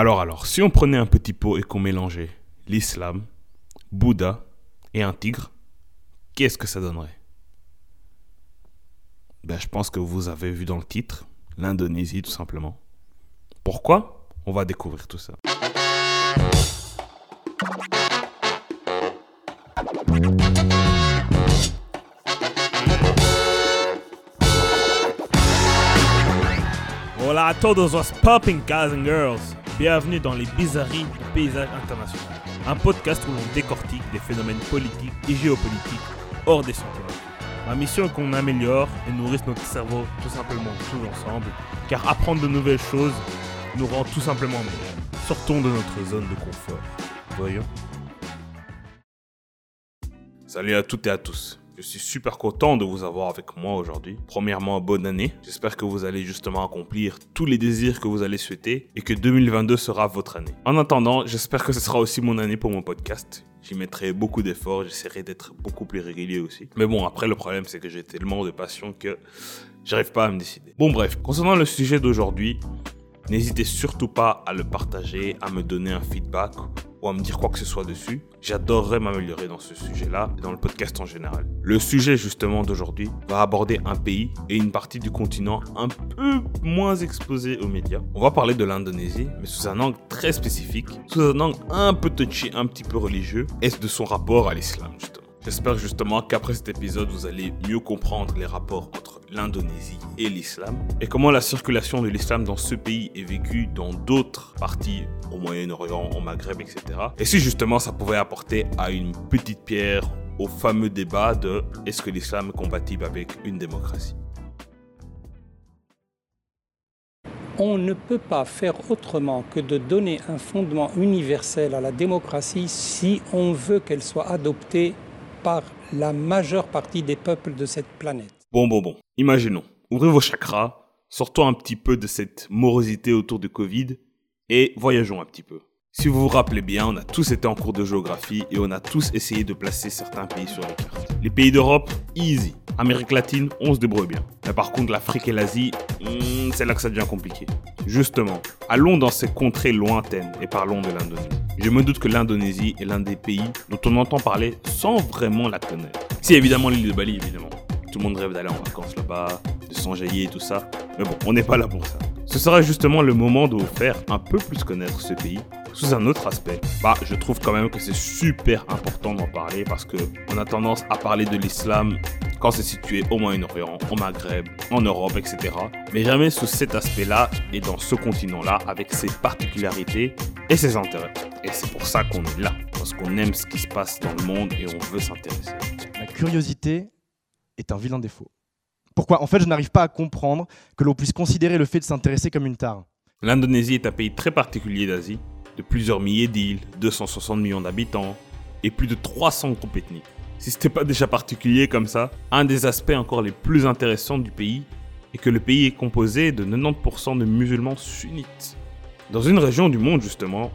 Alors alors, si on prenait un petit pot et qu'on mélangeait l'islam, Bouddha et un tigre, qu'est-ce que ça donnerait? Ben je pense que vous avez vu dans le titre, l'Indonésie tout simplement. Pourquoi? On va découvrir tout ça. Hola a todos los popping guys and girls. Bienvenue dans les bizarreries du paysage international. Un podcast où l'on décortique des phénomènes politiques et géopolitiques hors des sentiers. Ma mission est qu'on améliore et nourrisse notre cerveau tout simplement tous ensemble, car apprendre de nouvelles choses nous rend tout simplement meilleurs. Sortons de notre zone de confort. Voyons. Salut à toutes et à tous. Je suis super content de vous avoir avec moi aujourd'hui. Premièrement, bonne année. J'espère que vous allez justement accomplir tous les désirs que vous allez souhaiter et que 2022 sera votre année. En attendant, j'espère que ce sera aussi mon année pour mon podcast. J'y mettrai beaucoup d'efforts, j'essaierai d'être beaucoup plus régulier aussi. Mais bon, après le problème c'est que j'ai tellement de passion que j'arrive pas à me décider. Bon bref, concernant le sujet d'aujourd'hui, N'hésitez surtout pas à le partager, à me donner un feedback ou à me dire quoi que ce soit dessus. J'adorerais m'améliorer dans ce sujet-là et dans le podcast en général. Le sujet justement d'aujourd'hui va aborder un pays et une partie du continent un peu moins exposé aux médias. On va parler de l'Indonésie, mais sous un angle très spécifique, sous un angle un peu touchy, un petit peu religieux, et de son rapport à l'islam justement? J'espère justement qu'après cet épisode, vous allez mieux comprendre les rapports entre l'Indonésie et l'islam et comment la circulation de l'islam dans ce pays est vécue dans d'autres parties au Moyen-Orient, au Maghreb, etc. Et si justement ça pouvait apporter à une petite pierre au fameux débat de est-ce que l'islam est compatible avec une démocratie? On ne peut pas faire autrement que de donner un fondement universel à la démocratie si on veut qu'elle soit adoptée par la majeure partie des peuples de cette planète. Bon, bon, bon. Imaginons. Ouvrez vos chakras, sortons un petit peu de cette morosité autour du Covid et voyageons un petit peu. Si vous vous rappelez bien, on a tous été en cours de géographie et on a tous essayé de placer certains pays sur la carte. Les pays d'Europe, easy. Amérique latine, on se débrouille bien. Mais par contre, l'Afrique et l'Asie, hmm, c'est là que ça devient compliqué. Justement, allons dans ces contrées lointaines et parlons de l'Indonésie. Je me doute que l'Indonésie est l'un des pays dont on entend parler sans vraiment la connaître. Si évidemment l'île de Bali, évidemment. Tout le monde rêve d'aller en vacances là-bas, de s'enjailler et tout ça. Mais bon, on n'est pas là pour ça. Ce sera justement le moment de faire un peu plus connaître ce pays sous un autre aspect. Bah, je trouve quand même que c'est super important d'en parler parce que on a tendance à parler de l'islam quand c'est situé au Moyen-Orient, au Maghreb, en Europe, etc. Mais jamais sous cet aspect-là et dans ce continent-là avec ses particularités et ses intérêts. Et c'est pour ça qu'on est là, parce qu'on aime ce qui se passe dans le monde et on veut s'intéresser. La curiosité est un vilain défaut. Pourquoi En fait, je n'arrive pas à comprendre que l'on puisse considérer le fait de s'intéresser comme une tare. L'Indonésie est un pays très particulier d'Asie, de plusieurs milliers d'îles, 260 millions d'habitants et plus de 300 groupes ethniques. Si ce n'était pas déjà particulier comme ça, un des aspects encore les plus intéressants du pays est que le pays est composé de 90% de musulmans sunnites. Dans une région du monde justement,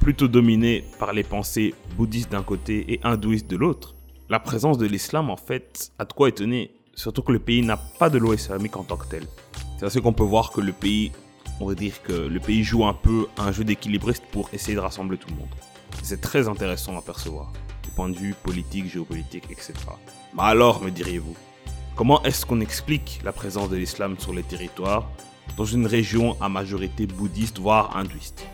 plutôt dominée par les pensées bouddhistes d'un côté et hindouistes de l'autre, la présence de l'islam en fait a de quoi étonner surtout que le pays n'a pas de loi islamique en tant que tel. C'est ainsi qu'on peut voir que le pays, on va dire que le pays joue un peu un jeu d'équilibriste pour essayer de rassembler tout le monde. C'est très intéressant à percevoir, du point de vue politique, géopolitique, etc. Mais alors, me diriez-vous, comment est-ce qu'on explique la présence de l'islam sur les territoires dans une région à majorité bouddhiste, voire hindouiste?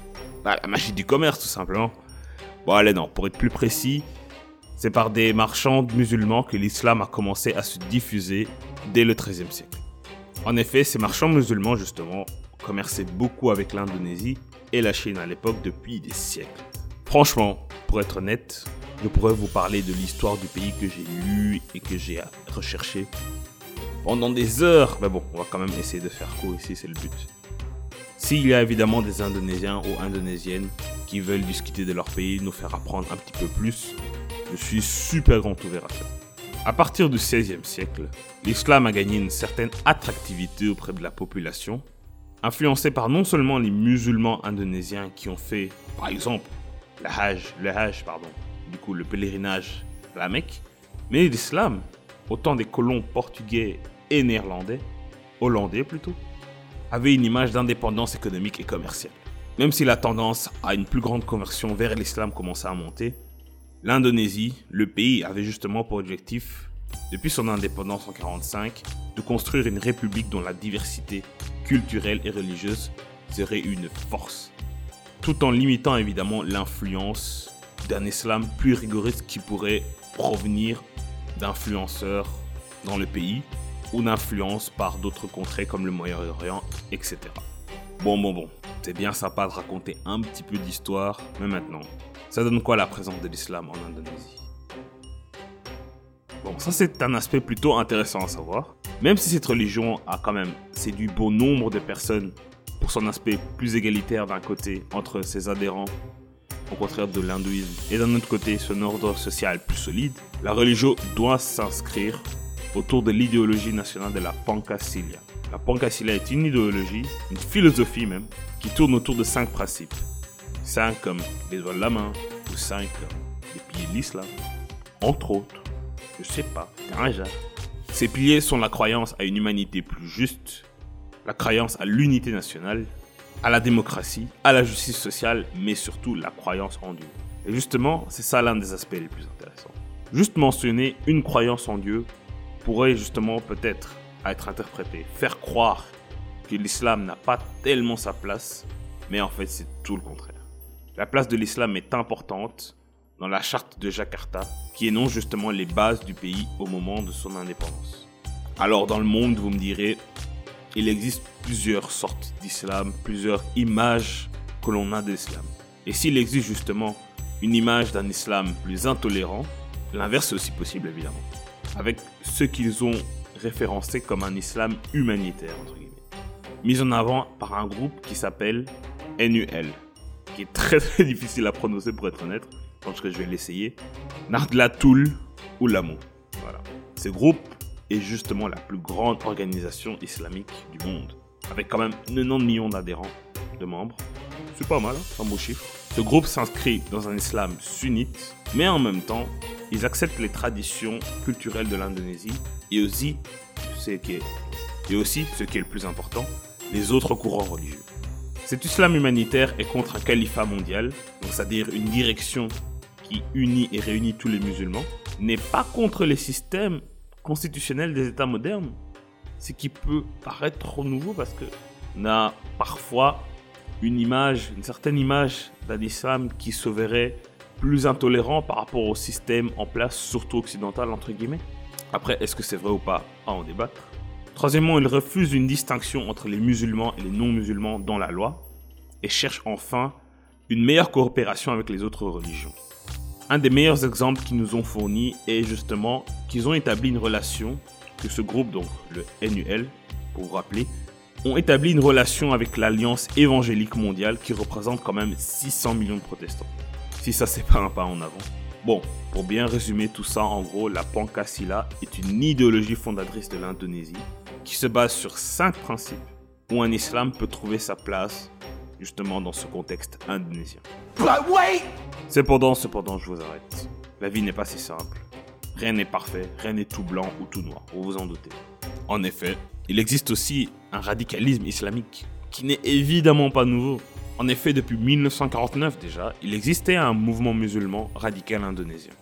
Bah, La magie du commerce, tout simplement. Bon, allez, non, pour être plus précis, c'est par des marchands musulmans que l'islam a commencé à se diffuser dès le XIIIe siècle. En effet, ces marchands musulmans, justement, commerçaient beaucoup avec l'Indonésie et la Chine à l'époque depuis des siècles. Franchement, pour être honnête, je pourrais vous parler de l'histoire du pays que j'ai lu et que j'ai recherché pendant des heures. Mais bon, on va quand même essayer de faire court ici, c'est le but. S'il y a évidemment des Indonésiens ou Indonésiennes qui veulent discuter de leur pays, nous faire apprendre un petit peu plus, je suis super grand ouvert à ça. À partir du XVIe siècle, l'islam a gagné une certaine attractivité auprès de la population, influencé par non seulement les musulmans indonésiens qui ont fait, par exemple, le Hajj, le Hajj, pardon, du coup le pèlerinage à la Mecque, mais l'islam, autant des colons portugais et néerlandais, hollandais plutôt, avait une image d'indépendance économique et commerciale. Même si la tendance à une plus grande conversion vers l'islam commençait à monter, l'Indonésie, le pays, avait justement pour objectif, depuis son indépendance en 1945, de construire une république dont la diversité culturelle et religieuse serait une force, tout en limitant évidemment l'influence d'un islam plus rigoriste qui pourrait provenir d'influenceurs dans le pays ou d'influence par d'autres contrées comme le Moyen-Orient, etc. Bon, bon, bon, c'est bien sympa de raconter un petit peu d'histoire, mais maintenant, ça donne quoi la présence de l'islam en Indonésie? Bon, ça c'est un aspect plutôt intéressant à savoir. Même si cette religion a quand même séduit bon nombre de personnes pour son aspect plus égalitaire d'un côté entre ses adhérents, au contraire de l'hindouisme, et d'un autre côté son ordre social plus solide, la religion doit s'inscrire autour de l'idéologie nationale de la Pancasilia. La Pancasilia est une idéologie, une philosophie même, qui tourne autour de cinq principes. Cinq comme les doigts de la main, ou cinq comme les piliers de l'islam, entre autres. Je sais pas, hasard. Ces piliers sont la croyance à une humanité plus juste, la croyance à l'unité nationale, à la démocratie, à la justice sociale, mais surtout la croyance en Dieu. Et justement, c'est ça l'un des aspects les plus intéressants. Juste mentionner une croyance en Dieu pourrait justement peut-être être interprété, faire croire que l'islam n'a pas tellement sa place, mais en fait c'est tout le contraire. La place de l'islam est importante dans la charte de Jakarta, qui énonce justement les bases du pays au moment de son indépendance. Alors dans le monde, vous me direz, il existe plusieurs sortes d'islam, plusieurs images que l'on a de l'islam. Et s'il existe justement une image d'un islam plus intolérant, l'inverse est aussi possible évidemment, avec ce qu'ils ont référencé comme un islam humanitaire, entre guillemets, mis en avant par un groupe qui s'appelle NUL, qui est très très difficile à prononcer pour être honnête, donc je vais l'essayer, Nardlatul Ulamo. Voilà. Ce groupe est justement la plus grande organisation islamique du monde, avec quand même 90 millions d'adhérents, de membres. C'est pas mal, hein, un beau chiffre. Ce groupe s'inscrit dans un islam sunnite, mais en même temps, ils acceptent les traditions culturelles de l'Indonésie et aussi, ce qui est, et aussi, ce qui est le plus important, les autres courants religieux. Cet islam humanitaire est contre un califat mondial, c'est-à-dire une direction qui unit et réunit tous les musulmans, n'est pas contre les systèmes constitutionnels des États modernes, ce qui peut paraître trop nouveau parce que on a parfois une image, une certaine image d'un islam qui se verrait plus intolérant par rapport au système en place, surtout occidental entre guillemets. Après, est-ce que c'est vrai ou pas À en débattre. Troisièmement, il refuse une distinction entre les musulmans et les non-musulmans dans la loi et cherche enfin une meilleure coopération avec les autres religions. Un des meilleurs exemples qu'ils nous ont fournis est justement qu'ils ont établi une relation, que ce groupe, donc le NUL, pour vous rappeler, ont établi une relation avec l'Alliance évangélique mondiale qui représente quand même 600 millions de protestants. Si ça c'est pas un pas en avant. Bon, pour bien résumer tout ça, en gros, la Pancasila est une idéologie fondatrice de l'Indonésie qui se base sur cinq principes où un islam peut trouver sa place justement dans ce contexte indonésien. Cependant, cependant, je vous arrête. La vie n'est pas si simple. Rien n'est parfait, rien n'est tout blanc ou tout noir, vous vous en doutez. En effet, il existe aussi un radicalisme islamique qui n'est évidemment pas nouveau. En effet, depuis 1949 déjà, il existait un mouvement musulman radical indonésien.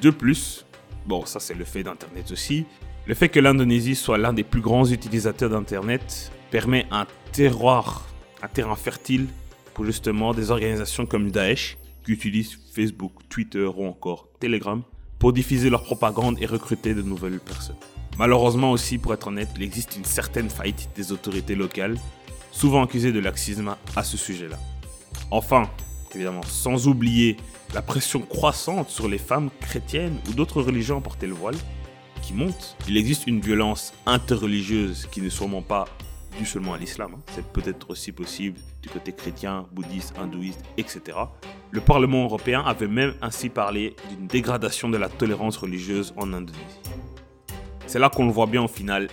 De plus, bon, ça c'est le fait d'Internet aussi, le fait que l'Indonésie soit l'un des plus grands utilisateurs d'Internet permet un terroir, un terrain fertile pour justement des organisations comme Daesh qui utilisent Facebook, Twitter ou encore Telegram pour diffuser leur propagande et recruter de nouvelles personnes. Malheureusement aussi, pour être honnête, il existe une certaine faillite des autorités locales, souvent accusées de laxisme à ce sujet-là. Enfin, évidemment, sans oublier la pression croissante sur les femmes chrétiennes ou d'autres religions à porter le voile, qui monte. Il existe une violence interreligieuse qui n'est sûrement pas due seulement à l'islam. hein. C'est peut-être aussi possible du côté chrétien, bouddhiste, hindouiste, etc. Le Parlement européen avait même ainsi parlé d'une dégradation de la tolérance religieuse en Indonésie. C'est là qu'on le voit bien au final.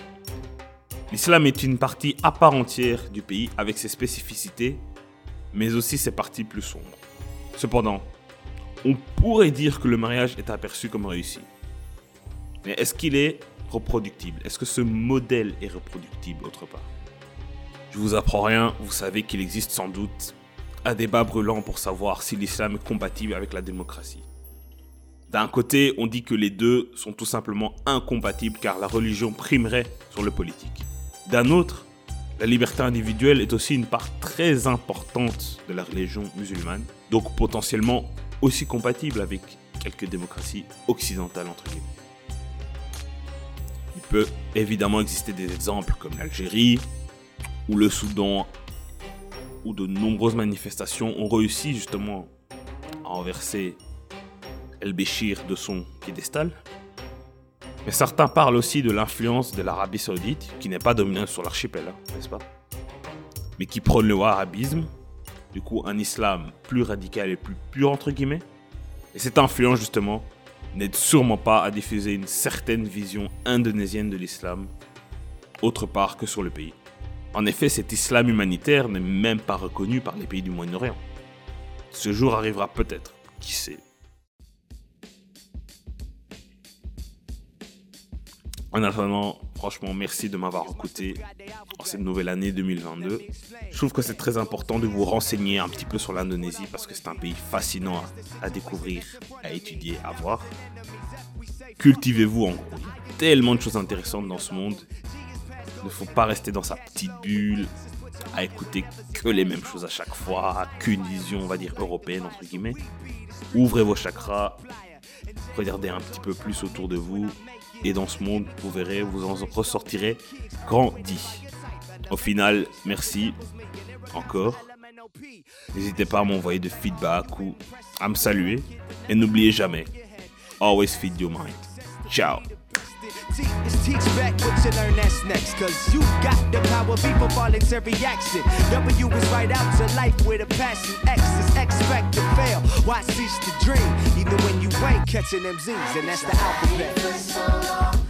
L'islam est une partie à part entière du pays avec ses spécificités, mais aussi ses parties plus sombres. Cependant, on pourrait dire que le mariage est aperçu comme réussi. Mais est-ce qu'il est reproductible? Est-ce que ce modèle est reproductible autre part? Je vous apprends rien, vous savez qu'il existe sans doute un débat brûlant pour savoir si l'islam est compatible avec la démocratie. D'un côté, on dit que les deux sont tout simplement incompatibles car la religion primerait sur le politique. D'un autre, la liberté individuelle est aussi une part très importante de la religion musulmane, donc potentiellement aussi compatible avec quelques démocraties occidentales entre guillemets. Il peut évidemment exister des exemples comme l'Algérie ou le Soudan où de nombreuses manifestations ont réussi justement à renverser El-Béchir de son piédestal. Mais certains parlent aussi de l'influence de l'Arabie Saoudite, qui n'est pas dominante sur l'archipel, hein, n'est-ce pas? Mais qui prône le wahhabisme, du coup un islam plus radical et plus pur entre guillemets. Et cette influence justement n'aide sûrement pas à diffuser une certaine vision indonésienne de l'islam, autre part que sur le pays. En effet, cet islam humanitaire n'est même pas reconnu par les pays du Moyen-Orient. Ce jour arrivera peut-être, qui sait. En attendant, franchement, merci de m'avoir écouté en cette nouvelle année 2022. Je trouve que c'est très important de vous renseigner un petit peu sur l'Indonésie parce que c'est un pays fascinant à, découvrir, à étudier, à voir. Cultivez-vous en gros. Tellement de choses intéressantes dans ce monde ne faut pas rester dans sa petite bulle, à écouter que les mêmes choses à chaque fois, qu'une vision, on va dire, européenne, entre guillemets. Ouvrez vos chakras, regardez un petit peu plus autour de vous, et dans ce monde, vous verrez, vous en ressortirez grandi. Au final, merci encore. N'hésitez pas à m'envoyer de feedback ou à me saluer. Et n'oubliez jamais, always feed your mind. Ciao Teach, teach back what you learn, that's next. Cause you got the power, people voluntary action. W is right out to life with a passion. X is expect to fail. Why cease to dream? Even when you ain't catching them Z's, and that's the alphabet.